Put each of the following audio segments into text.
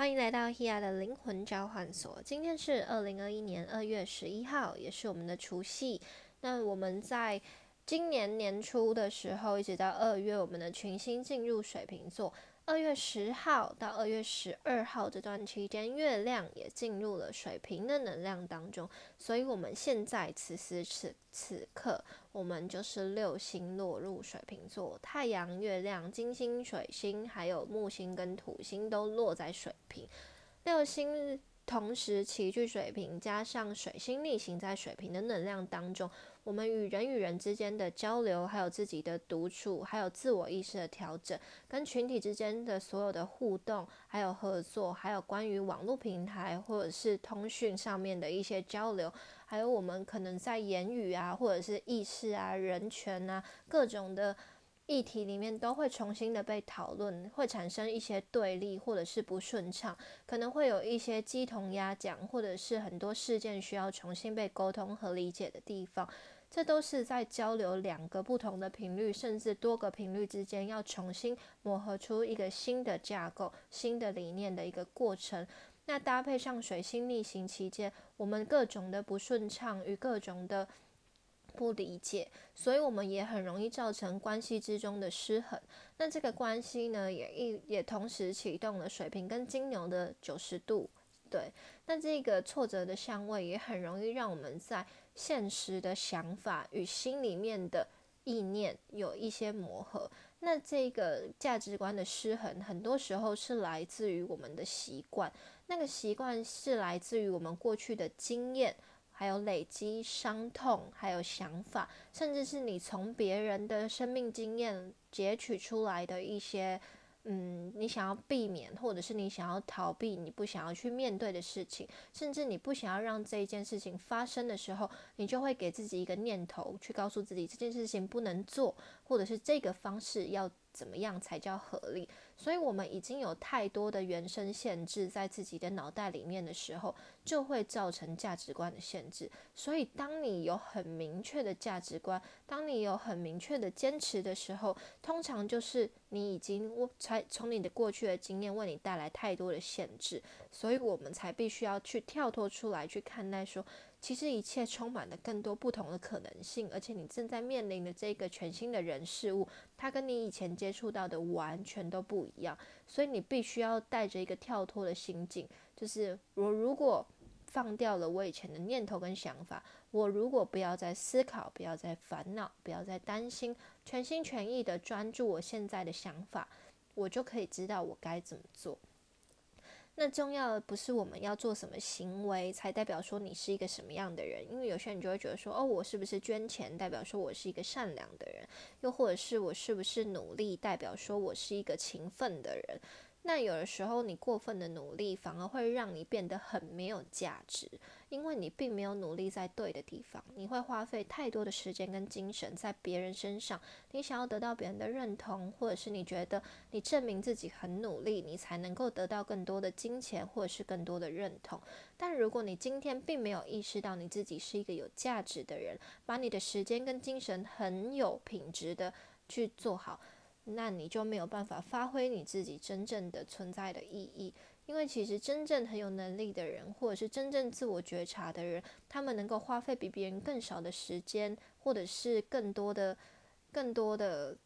欢迎来到 Hea 的灵魂交换所。今天是二零二一年二月十一号，也是我们的除夕。那我们在今年年初的时候，一直到二月，我们的群星进入水瓶座。二月十号到二月十二号这段期间，月亮也进入了水瓶的能量当中，所以我们现在此时此此刻，我们就是六星落入水瓶座，太阳、月亮、金星、水星，还有木星跟土星都落在水瓶，六星同时齐聚水瓶，加上水星逆行在水瓶的能量当中。我们与人与人之间的交流，还有自己的独处，还有自我意识的调整，跟群体之间的所有的互动，还有合作，还有关于网络平台或者是通讯上面的一些交流，还有我们可能在言语啊，或者是意识啊、人权啊各种的议题里面，都会重新的被讨论，会产生一些对立或者是不顺畅，可能会有一些鸡同鸭讲，或者是很多事件需要重新被沟通和理解的地方。这都是在交流两个不同的频率，甚至多个频率之间，要重新磨合出一个新的架构、新的理念的一个过程。那搭配上水星逆行期间，我们各种的不顺畅与各种的不理解，所以我们也很容易造成关系之中的失衡。那这个关系呢，也一也同时启动了水瓶跟金牛的九十度。对，那这个挫折的相位也很容易让我们在现实的想法与心里面的意念有一些磨合。那这个价值观的失衡，很多时候是来自于我们的习惯，那个习惯是来自于我们过去的经验，还有累积伤痛，还有想法，甚至是你从别人的生命经验截取出来的一些。嗯，你想要避免，或者是你想要逃避，你不想要去面对的事情，甚至你不想要让这一件事情发生的时候，你就会给自己一个念头，去告诉自己这件事情不能做，或者是这个方式要怎么样才叫合理。所以，我们已经有太多的原生限制在自己的脑袋里面的时候，就会造成价值观的限制。所以，当你有很明确的价值观，当你有很明确的坚持的时候，通常就是你已经我才从你的过去的经验为你带来太多的限制，所以我们才必须要去跳脱出来去看待说。其实一切充满了更多不同的可能性，而且你正在面临的这个全新的人事物，它跟你以前接触到的完全都不一样，所以你必须要带着一个跳脱的心境，就是我如果放掉了我以前的念头跟想法，我如果不要再思考，不要再烦恼，不要再担心，全心全意的专注我现在的想法，我就可以知道我该怎么做。那重要的不是我们要做什么行为才代表说你是一个什么样的人，因为有些人就会觉得说，哦，我是不是捐钱代表说我是一个善良的人，又或者是我是不是努力代表说我是一个勤奋的人。那有的时候，你过分的努力反而会让你变得很没有价值，因为你并没有努力在对的地方。你会花费太多的时间跟精神在别人身上，你想要得到别人的认同，或者是你觉得你证明自己很努力，你才能够得到更多的金钱或者是更多的认同。但如果你今天并没有意识到你自己是一个有价值的人，把你的时间跟精神很有品质的去做好。那你就没有办法发挥你自己真正的存在的意义，因为其实真正很有能力的人，或者是真正自我觉察的人，他们能够花费比别人更少的时间，或者是更多的、更多的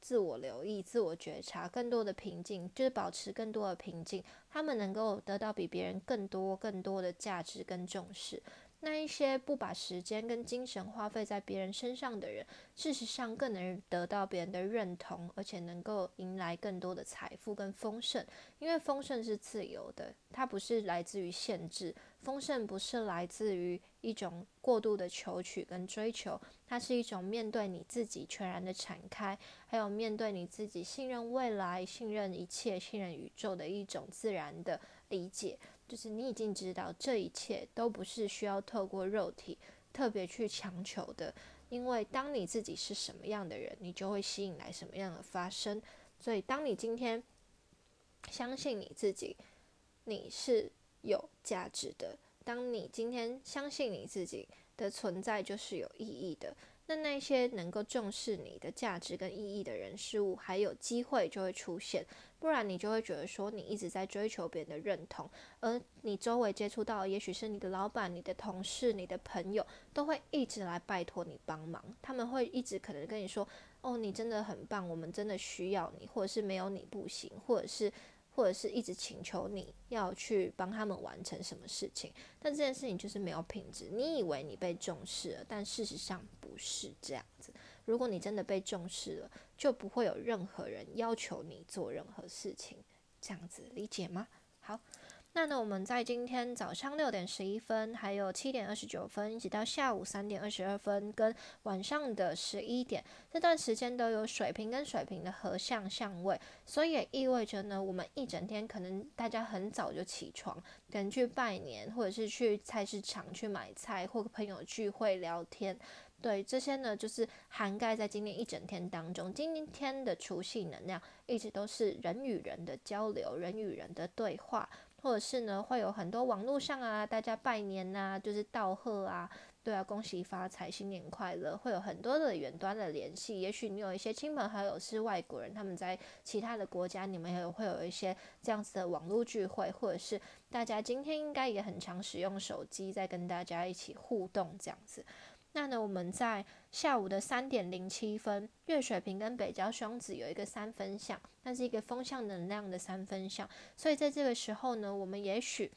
自我留意、自我觉察，更多的平静，就是保持更多的平静，他们能够得到比别人更多、更多的价值跟重视。那一些不把时间跟精神花费在别人身上的人，事实上更能得到别人的认同，而且能够迎来更多的财富跟丰盛。因为丰盛是自由的，它不是来自于限制；丰盛不是来自于一种过度的求取跟追求，它是一种面对你自己全然的敞开，还有面对你自己信任未来、信任一切、信任宇宙的一种自然的理解。就是你已经知道这一切都不是需要透过肉体特别去强求的，因为当你自己是什么样的人，你就会吸引来什么样的发生。所以，当你今天相信你自己，你是有价值的；当你今天相信你自己的存在就是有意义的，那那些能够重视你的价值跟意义的人事物，还有机会就会出现。不然你就会觉得说你一直在追求别人的认同，而你周围接触到，也许是你的老板、你的同事、你的朋友，都会一直来拜托你帮忙。他们会一直可能跟你说：“哦，你真的很棒，我们真的需要你，或者是没有你不行，或者是或者是一直请求你要去帮他们完成什么事情。”但这件事情就是没有品质。你以为你被重视了，但事实上不是这样子。如果你真的被重视了，就不会有任何人要求你做任何事情，这样子理解吗？好，那呢，我们在今天早上六点十一分，还有七点二十九分，一直到下午三点二十二分，跟晚上的十一点这段时间都有水瓶跟水瓶的合相相位，所以也意味着呢，我们一整天可能大家很早就起床，可能去拜年，或者是去菜市场去买菜，或朋友聚会聊天。对这些呢，就是涵盖在今天一整天当中。今天的除夕能量一直都是人与人的交流，人与人的对话，或者是呢，会有很多网络上啊，大家拜年呐，就是道贺啊，对啊，恭喜发财，新年快乐，会有很多的远端的联系。也许你有一些亲朋好友是外国人，他们在其他的国家，你们也会有一些这样子的网络聚会，或者是大家今天应该也很常使用手机，在跟大家一起互动这样子。那呢，我们在下午的三点零七分，月水瓶跟北交双子有一个三分相，那是一个风向能量的三分相，所以在这个时候呢，我们也许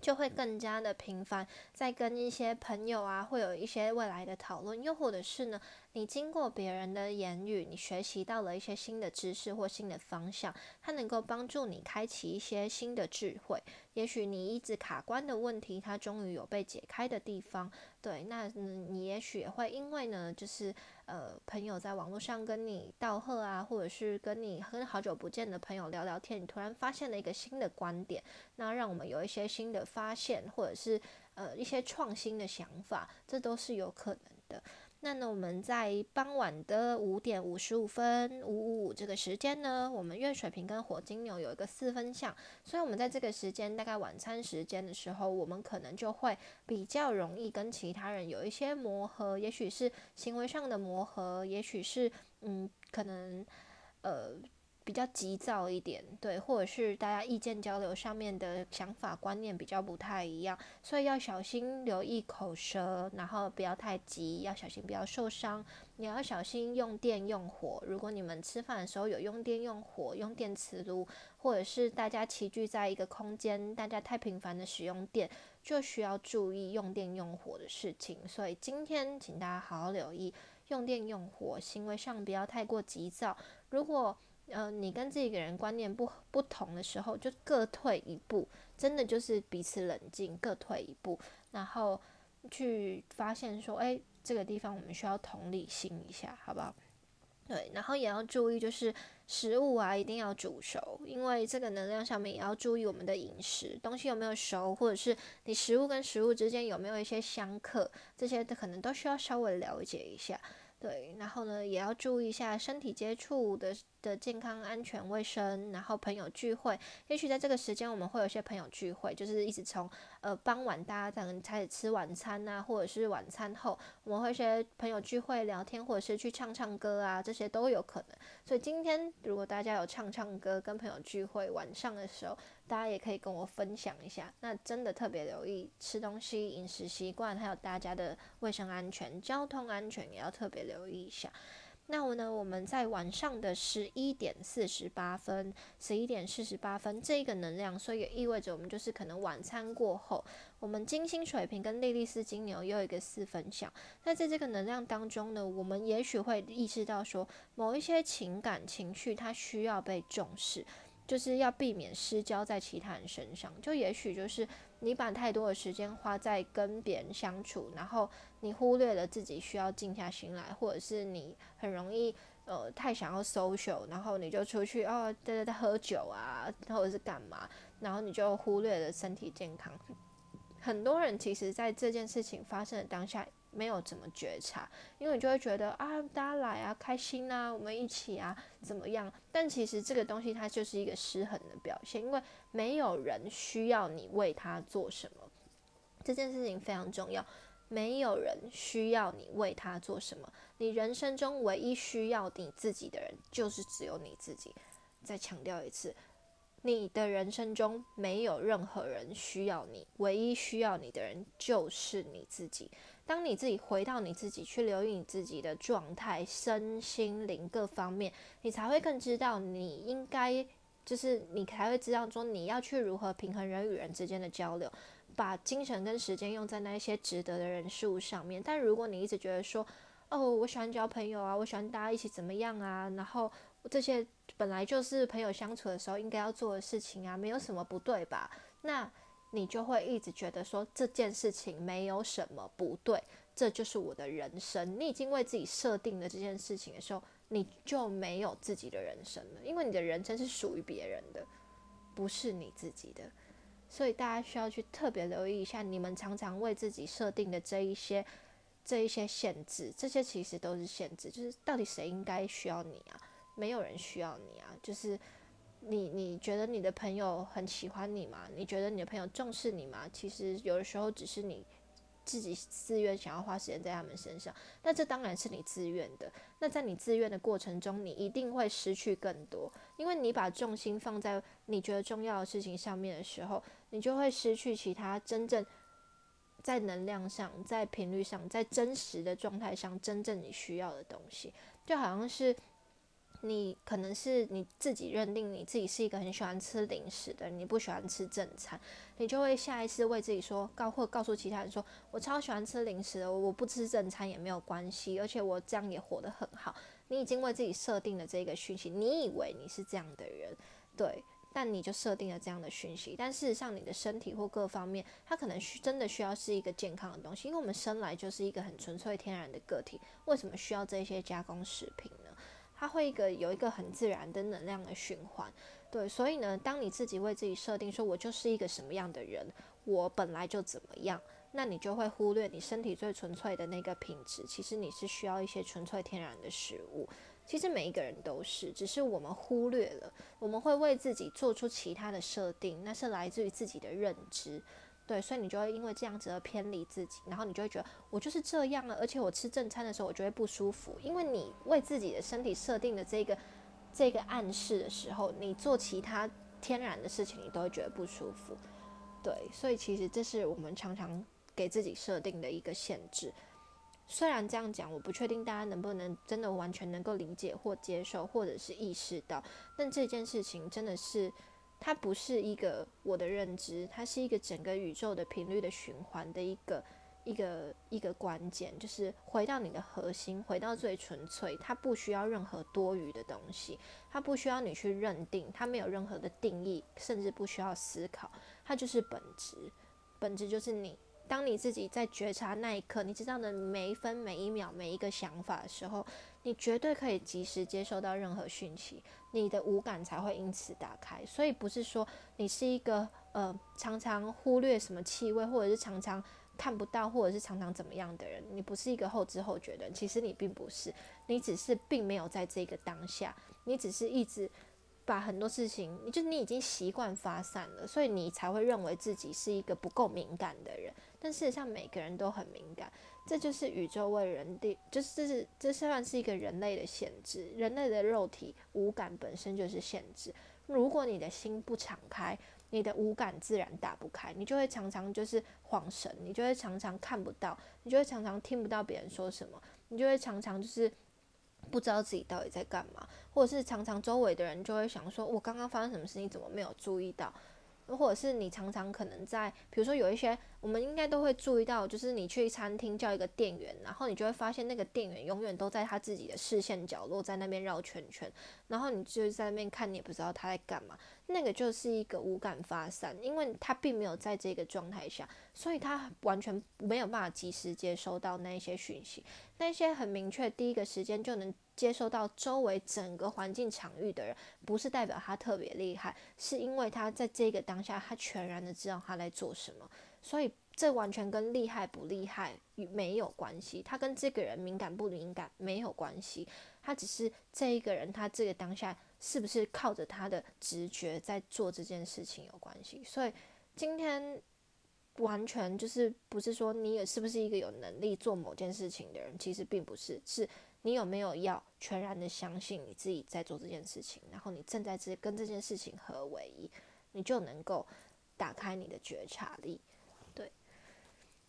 就会更加的频繁，在跟一些朋友啊，会有一些未来的讨论，又或者是呢。你经过别人的言语，你学习到了一些新的知识或新的方向，它能够帮助你开启一些新的智慧。也许你一直卡关的问题，它终于有被解开的地方。对，那你也许也会因为呢，就是呃，朋友在网络上跟你道贺啊，或者是跟你跟好久不见的朋友聊聊天，你突然发现了一个新的观点，那让我们有一些新的发现，或者是呃一些创新的想法，这都是有可能的。那呢，我们在傍晚的五点五十五分五五五这个时间呢，我们月水瓶跟火金牛有一个四分相，所以我们在这个时间，大概晚餐时间的时候，我们可能就会比较容易跟其他人有一些磨合，也许是行为上的磨合，也许是嗯，可能呃。比较急躁一点，对，或者是大家意见交流上面的想法观念比较不太一样，所以要小心留意口舌，然后不要太急，要小心不要受伤。你要小心用电用火，如果你们吃饭的时候有用电用火，用电磁炉，或者是大家齐聚在一个空间，大家太频繁的使用电，就需要注意用电用火的事情。所以今天请大家好好留意用电用火，行为上不要太过急躁。如果呃，你跟这个人观念不不同的时候，就各退一步，真的就是彼此冷静，各退一步，然后去发现说，哎，这个地方我们需要同理心一下，好不好？对，然后也要注意，就是食物啊，一定要煮熟，因为这个能量上面也要注意我们的饮食，东西有没有熟，或者是你食物跟食物之间有没有一些相克，这些可能都需要稍微了解一下。对，然后呢，也要注意一下身体接触的的健康、安全、卫生。然后朋友聚会，也许在这个时间我们会有些朋友聚会，就是一直从呃傍晚大家可能开始吃晚餐啊，或者是晚餐后，我们会些朋友聚会聊天，或者是去唱唱歌啊，这些都有可能。所以今天如果大家有唱唱歌、跟朋友聚会，晚上的时候。大家也可以跟我分享一下，那真的特别留意吃东西、饮食习惯，还有大家的卫生安全、交通安全也要特别留意一下。那我呢，我们在晚上的十一点四十八分，十一点四十八分这个能量，所以也意味着我们就是可能晚餐过后，我们金星水瓶跟莉莉丝金牛又一个四分相。那在这个能量当中呢，我们也许会意识到说，某一些情感情绪它需要被重视。就是要避免失焦在其他人身上，就也许就是你把太多的时间花在跟别人相处，然后你忽略了自己需要静下心来，或者是你很容易呃太想要 social，然后你就出去哦在在在喝酒啊，或者是干嘛，然后你就忽略了身体健康。很多人其实在这件事情发生的当下。没有怎么觉察，因为你就会觉得啊，大家来啊，开心啊，我们一起啊，怎么样？但其实这个东西它就是一个失衡的表现，因为没有人需要你为他做什么，这件事情非常重要。没有人需要你为他做什么。你人生中唯一需要你自己的人，就是只有你自己。再强调一次，你的人生中没有任何人需要你，唯一需要你的人就是你自己。当你自己回到你自己，去留意你自己的状态、身心灵各方面，你才会更知道你应该，就是你才会知道说你要去如何平衡人与人之间的交流，把精神跟时间用在那些值得的人事物上面。但如果你一直觉得说，哦，我喜欢交朋友啊，我喜欢大家一起怎么样啊，然后这些本来就是朋友相处的时候应该要做的事情啊，没有什么不对吧？那你就会一直觉得说这件事情没有什么不对，这就是我的人生。你已经为自己设定了这件事情的时候，你就没有自己的人生了，因为你的人生是属于别人的，不是你自己的。所以大家需要去特别留意一下，你们常常为自己设定的这一些。这一些限制，这些其实都是限制。就是到底谁应该需要你啊？没有人需要你啊。就是你，你觉得你的朋友很喜欢你吗？你觉得你的朋友重视你吗？其实有的时候只是你自己自愿想要花时间在他们身上。那这当然是你自愿的。那在你自愿的过程中，你一定会失去更多，因为你把重心放在你觉得重要的事情上面的时候，你就会失去其他真正。在能量上，在频率上，在真实的状态上，真正你需要的东西，就好像是你可能是你自己认定你自己是一个很喜欢吃零食的，你不喜欢吃正餐，你就会下意识为自己说，告或告诉其他人说，我超喜欢吃零食的，我不吃正餐也没有关系，而且我这样也活得很好。你已经为自己设定了这个讯息，你以为你是这样的人，对。但你就设定了这样的讯息，但事实上你的身体或各方面，它可能需真的需要是一个健康的东西，因为我们生来就是一个很纯粹天然的个体，为什么需要这些加工食品呢？它会一个有一个很自然的能量的循环，对，所以呢，当你自己为自己设定说我就是一个什么样的人，我本来就怎么样，那你就会忽略你身体最纯粹的那个品质，其实你是需要一些纯粹天然的食物。其实每一个人都是，只是我们忽略了，我们会为自己做出其他的设定，那是来自于自己的认知，对，所以你就会因为这样子而偏离自己，然后你就会觉得我就是这样了，而且我吃正餐的时候我就会不舒服，因为你为自己的身体设定的这个这个暗示的时候，你做其他天然的事情你都会觉得不舒服，对，所以其实这是我们常常给自己设定的一个限制。虽然这样讲，我不确定大家能不能真的完全能够理解或接受，或者是意识到，但这件事情真的是，它不是一个我的认知，它是一个整个宇宙的频率的循环的一个一个一个关键，就是回到你的核心，回到最纯粹，它不需要任何多余的东西，它不需要你去认定，它没有任何的定义，甚至不需要思考，它就是本质，本质就是你。当你自己在觉察那一刻，你知道的每一分每一秒每一个想法的时候，你绝对可以及时接收到任何讯息，你的五感才会因此打开。所以不是说你是一个呃常常忽略什么气味，或者是常常看不到，或者是常常怎么样的人，你不是一个后知后觉的人。其实你并不是，你只是并没有在这个当下，你只是一直。把很多事情，你就你已经习惯发散了，所以你才会认为自己是一个不够敏感的人。但事实上，每个人都很敏感，这就是宇宙为人的，就是这是这算是一个人类的限制。人类的肉体五感本身就是限制。如果你的心不敞开，你的五感自然打不开，你就会常常就是恍神，你就会常常看不到，你就会常常听不到别人说什么，你就会常常就是。不知道自己到底在干嘛，或者是常常周围的人就会想说：“我刚刚发生什么事情，怎么没有注意到？”或者是你常常可能在，比如说有一些，我们应该都会注意到，就是你去餐厅叫一个店员，然后你就会发现那个店员永远都在他自己的视线角落，在那边绕圈圈，然后你就在那边看，你也不知道他在干嘛。那个就是一个无感发散，因为他并没有在这个状态下，所以他完全没有办法及时接收到那一些讯息，那些很明确，第一个时间就能接收到周围整个环境场域的人，不是代表他特别厉害，是因为他在这个当下，他全然的知道他在做什么，所以这完全跟厉害不厉害没有关系，他跟这个人敏感不敏感没有关系，他只是这一个人，他这个当下。是不是靠着他的直觉在做这件事情有关系？所以今天完全就是不是说你也是不是一个有能力做某件事情的人，其实并不是，是你有没有要全然的相信你自己在做这件事情，然后你正在这跟这件事情合为一，你就能够打开你的觉察力。对，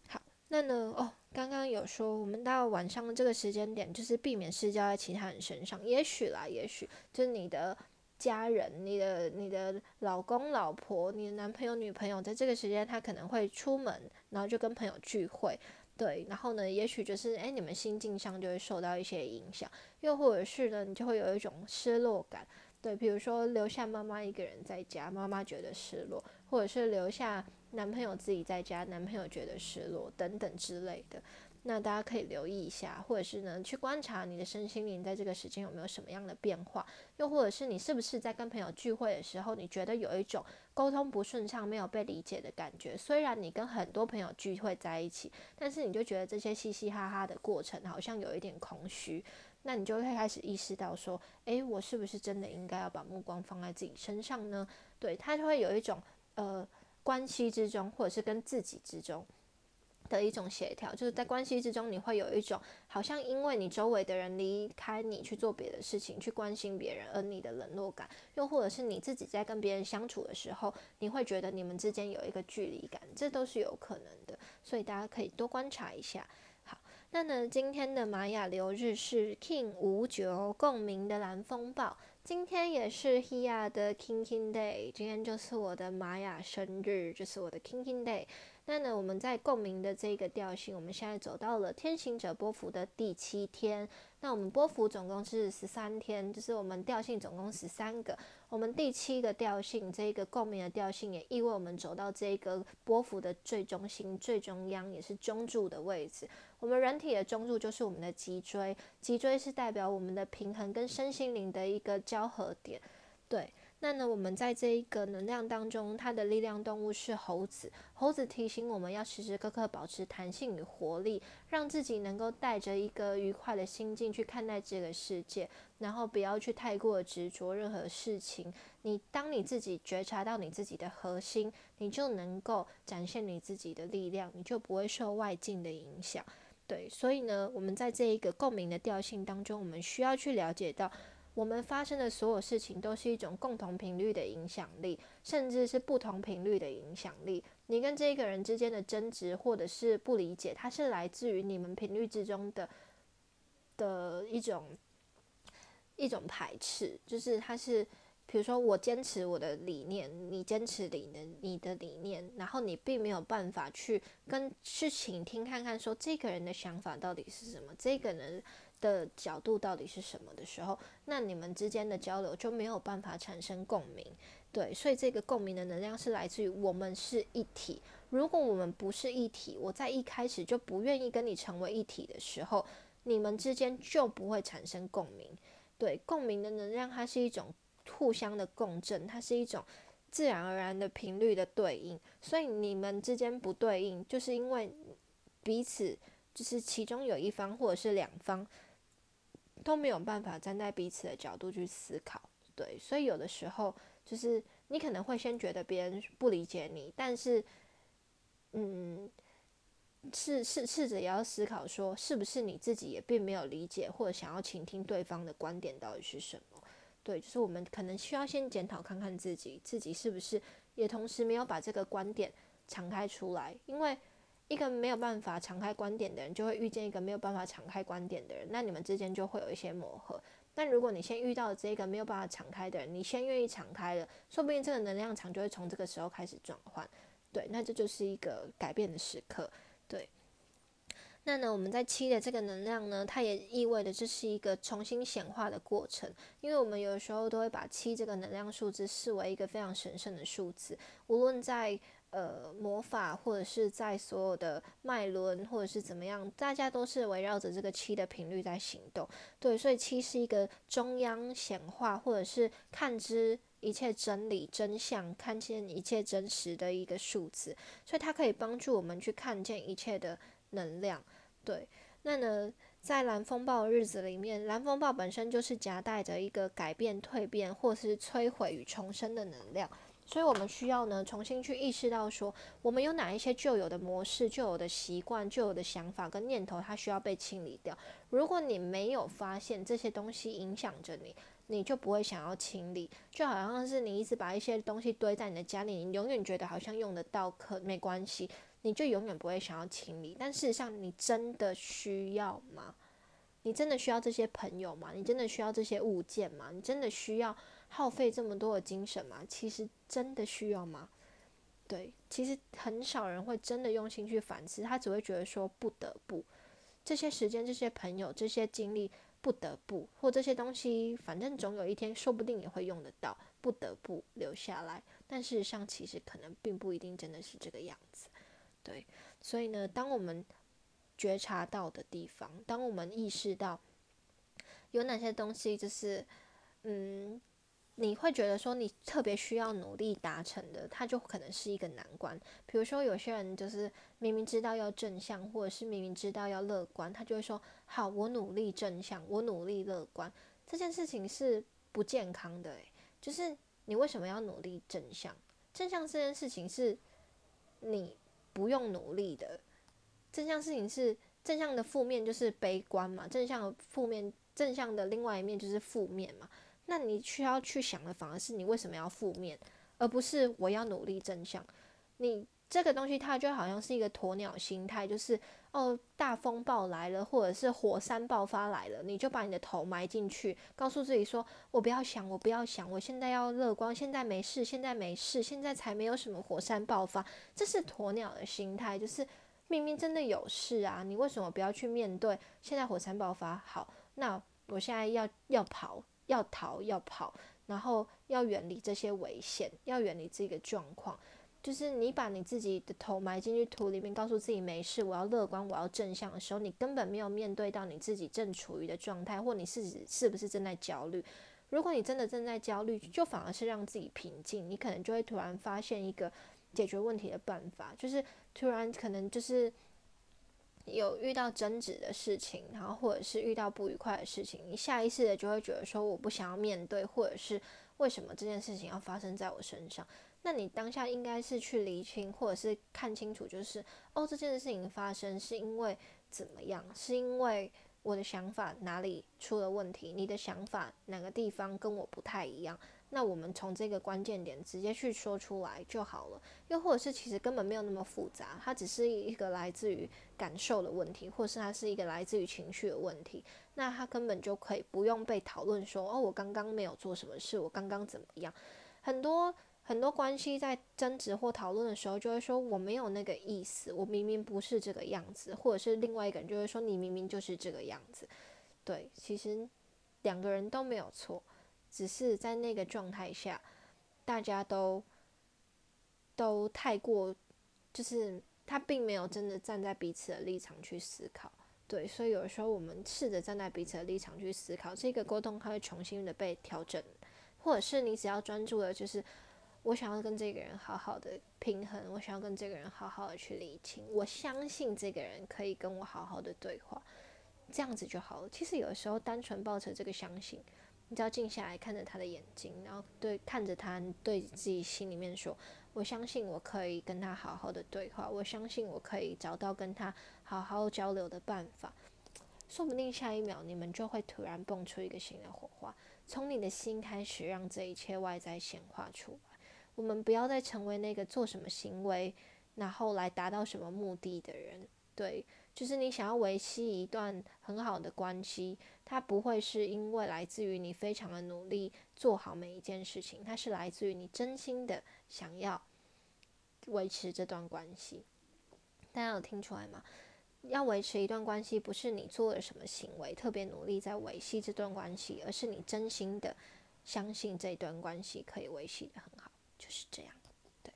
好，那呢，哦，刚刚有说我们到晚上的这个时间点，就是避免施教在其他人身上，也许啦，也许就是你的。家人，你的你的老公、老婆，你的男朋友、女朋友，在这个时间他可能会出门，然后就跟朋友聚会，对，然后呢，也许就是哎，你们心境上就会受到一些影响，又或者是呢，你就会有一种失落感，对，比如说留下妈妈一个人在家，妈妈觉得失落，或者是留下男朋友自己在家，男朋友觉得失落等等之类的。那大家可以留意一下，或者是呢，去观察你的身心灵在这个时间有没有什么样的变化，又或者是你是不是在跟朋友聚会的时候，你觉得有一种沟通不顺畅、没有被理解的感觉。虽然你跟很多朋友聚会在一起，但是你就觉得这些嘻嘻哈哈的过程好像有一点空虚。那你就会开始意识到说，诶，我是不是真的应该要把目光放在自己身上呢？对他就会有一种呃关系之中，或者是跟自己之中。的一种协调，就是在关系之中，你会有一种好像因为你周围的人离开你去做别的事情，去关心别人，而你的冷落感，又或者是你自己在跟别人相处的时候，你会觉得你们之间有一个距离感，这都是有可能的。所以大家可以多观察一下。好，那呢，今天的玛雅流日是 King 五九共鸣的蓝风暴，今天也是 Hia 的 King King Day，今天就是我的玛雅生日，就是我的 King King Day。那呢，我们在共鸣的这个调性，我们现在走到了天行者波幅的第七天。那我们波幅总共是十三天，就是我们调性总共十三个。我们第七个调性，这个共鸣的调性，也意味我们走到这个波幅的最中心、最中央，也是中柱的位置。我们人体的中柱就是我们的脊椎，脊椎是代表我们的平衡跟身心灵的一个交合点，对。那呢，我们在这一个能量当中，它的力量动物是猴子。猴子提醒我们要时时刻刻保持弹性与活力，让自己能够带着一个愉快的心境去看待这个世界，然后不要去太过执着任何事情。你当你自己觉察到你自己的核心，你就能够展现你自己的力量，你就不会受外境的影响。对，所以呢，我们在这一个共鸣的调性当中，我们需要去了解到。我们发生的所有事情都是一种共同频率的影响力，甚至是不同频率的影响力。你跟这个人之间的争执或者是不理解，它是来自于你们频率之中的的一种一种排斥，就是它是，比如说我坚持我的理念，你坚持你的你的理念，然后你并没有办法去跟去倾听看看，说这个人的想法到底是什么，这个人。的角度到底是什么的时候，那你们之间的交流就没有办法产生共鸣，对，所以这个共鸣的能量是来自于我们是一体。如果我们不是一体，我在一开始就不愿意跟你成为一体的时候，你们之间就不会产生共鸣。对，共鸣的能量它是一种互相的共振，它是一种自然而然的频率的对应。所以你们之间不对应，就是因为彼此就是其中有一方或者是两方。都没有办法站在彼此的角度去思考，对，所以有的时候就是你可能会先觉得别人不理解你，但是，嗯，试试试着也要思考说，是不是你自己也并没有理解或者想要倾听对方的观点到底是什么？对，就是我们可能需要先检讨看看自己，自己是不是也同时没有把这个观点敞开出来，因为。一个没有办法敞开观点的人，就会遇见一个没有办法敞开观点的人，那你们之间就会有一些磨合。但如果你先遇到这个没有办法敞开的人，你先愿意敞开了，说不定这个能量场就会从这个时候开始转换。对，那这就是一个改变的时刻。对，那呢，我们在七的这个能量呢，它也意味着这是一个重新显化的过程，因为我们有时候都会把七这个能量数字视为一个非常神圣的数字，无论在。呃，魔法或者是在所有的脉轮，或者是怎么样，大家都是围绕着这个七的频率在行动。对，所以七是一个中央显化，或者是看知一切真理真相、看见一切真实的一个数字。所以它可以帮助我们去看见一切的能量。对，那呢，在蓝风暴日子里面，蓝风暴本身就是夹带着一个改变、蜕变，或是摧毁与重生的能量。所以我们需要呢重新去意识到说，我们有哪一些旧有的模式、旧有的习惯、旧有的想法跟念头，它需要被清理掉。如果你没有发现这些东西影响着你，你就不会想要清理。就好像是你一直把一些东西堆在你的家里，你永远觉得好像用得到，可没关系，你就永远不会想要清理。但事实上，你真的需要吗？你真的需要这些朋友吗？你真的需要这些物件吗？你真的需要耗费这么多的精神吗？其实真的需要吗？对，其实很少人会真的用心去反思，他只会觉得说不得不，这些时间、这些朋友、这些经历不得不，或这些东西，反正总有一天说不定也会用得到，不得不留下来。但事实上，其实可能并不一定真的是这个样子。对，所以呢，当我们觉察到的地方，当我们意识到有哪些东西，就是嗯，你会觉得说你特别需要努力达成的，它就可能是一个难关。比如说，有些人就是明明知道要正向，或者是明明知道要乐观，他就会说：“好，我努力正向，我努力乐观。”这件事情是不健康的，就是你为什么要努力正向？正向这件事情是你不用努力的。正向事情是正向的，负面就是悲观嘛。正向的负面，正向的另外一面就是负面嘛。那你需要去想的，反而是你为什么要负面，而不是我要努力正向。你这个东西，它就好像是一个鸵鸟心态，就是哦，大风暴来了，或者是火山爆发来了，你就把你的头埋进去，告诉自己说：我不要想，我不要想，我现在要乐观，现在没事，现在没事，现在才没有什么火山爆发。这是鸵鸟的心态，就是。明明真的有事啊，你为什么不要去面对？现在火山爆发，好，那我现在要要跑，要逃，要跑，然后要远离这些危险，要远离这个状况。就是你把你自己的头埋进去土里面，告诉自己没事，我要乐观，我要正向的时候，你根本没有面对到你自己正处于的状态，或你是是不是正在焦虑？如果你真的正在焦虑，就反而是让自己平静，你可能就会突然发现一个。解决问题的办法，就是突然可能就是有遇到争执的事情，然后或者是遇到不愉快的事情，你下意识的就会觉得说我不想要面对，或者是为什么这件事情要发生在我身上？那你当下应该是去厘清，或者是看清楚，就是哦，这件事情发生是因为怎么样？是因为我的想法哪里出了问题？你的想法哪个地方跟我不太一样？那我们从这个关键点直接去说出来就好了，又或者是其实根本没有那么复杂，它只是一个来自于感受的问题，或是它是一个来自于情绪的问题，那它根本就可以不用被讨论说哦，我刚刚没有做什么事，我刚刚怎么样？很多很多关系在争执或讨论的时候，就会说我没有那个意思，我明明不是这个样子，或者是另外一个人就会说你明明就是这个样子，对，其实两个人都没有错。只是在那个状态下，大家都都太过，就是他并没有真的站在彼此的立场去思考，对，所以有时候我们试着站在彼此的立场去思考，这个沟通它会重新的被调整，或者是你只要专注的，就是我想要跟这个人好好的平衡，我想要跟这个人好好的去理清，我相信这个人可以跟我好好的对话，这样子就好了。其实有的时候单纯抱着这个相信。你只要静下来看着他的眼睛，然后对看着他，对自己心里面说：“我相信我可以跟他好好的对话，我相信我可以找到跟他好好交流的办法。”说不定下一秒你们就会突然蹦出一个新的火花，从你的心开始让这一切外在显化出来。我们不要再成为那个做什么行为，然后来达到什么目的的人。对。就是你想要维系一段很好的关系，它不会是因为来自于你非常的努力做好每一件事情，它是来自于你真心的想要维持这段关系。大家有听出来吗？要维持一段关系，不是你做了什么行为特别努力在维系这段关系，而是你真心的相信这段关系可以维系的很好，就是这样。对，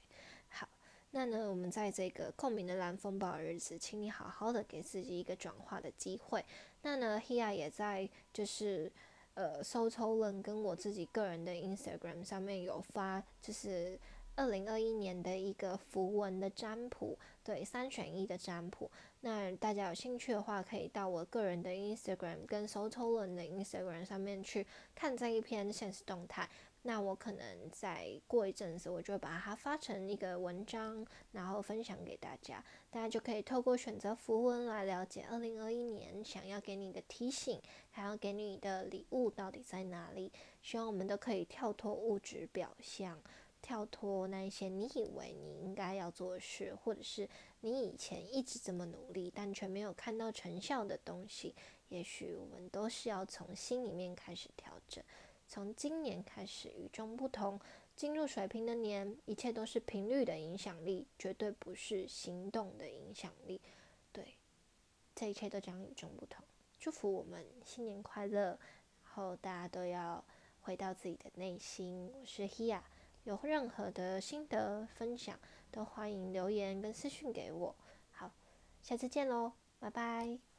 好那呢，我们在这个共鸣的蓝风暴日子，请你好好的给自己一个转化的机会。那呢，Hia 也在就是呃，SoToln 跟我自己个人的 Instagram 上面有发，就是二零二一年的一个符文的占卜，对，三选一的占卜。那大家有兴趣的话，可以到我个人的 Instagram 跟 SoToln 的 Instagram 上面去看这一篇现实动态。那我可能再过一阵子，我就把它发成一个文章，然后分享给大家，大家就可以透过选择符文来了解二零二一年想要给你的提醒，还要给你的礼物到底在哪里。希望我们都可以跳脱物质表象。跳脱那一些你以为你应该要做的事，或者是你以前一直这么努力但却没有看到成效的东西，也许我们都是要从心里面开始调整。从今年开始与众不同，进入水平的年，一切都是频率的影响力，绝对不是行动的影响力。对，这一切都将与众不同。祝福我们新年快乐，然后大家都要回到自己的内心。我是 Hia。有任何的心得分享，都欢迎留言跟私讯给我。好，下次见喽，拜拜。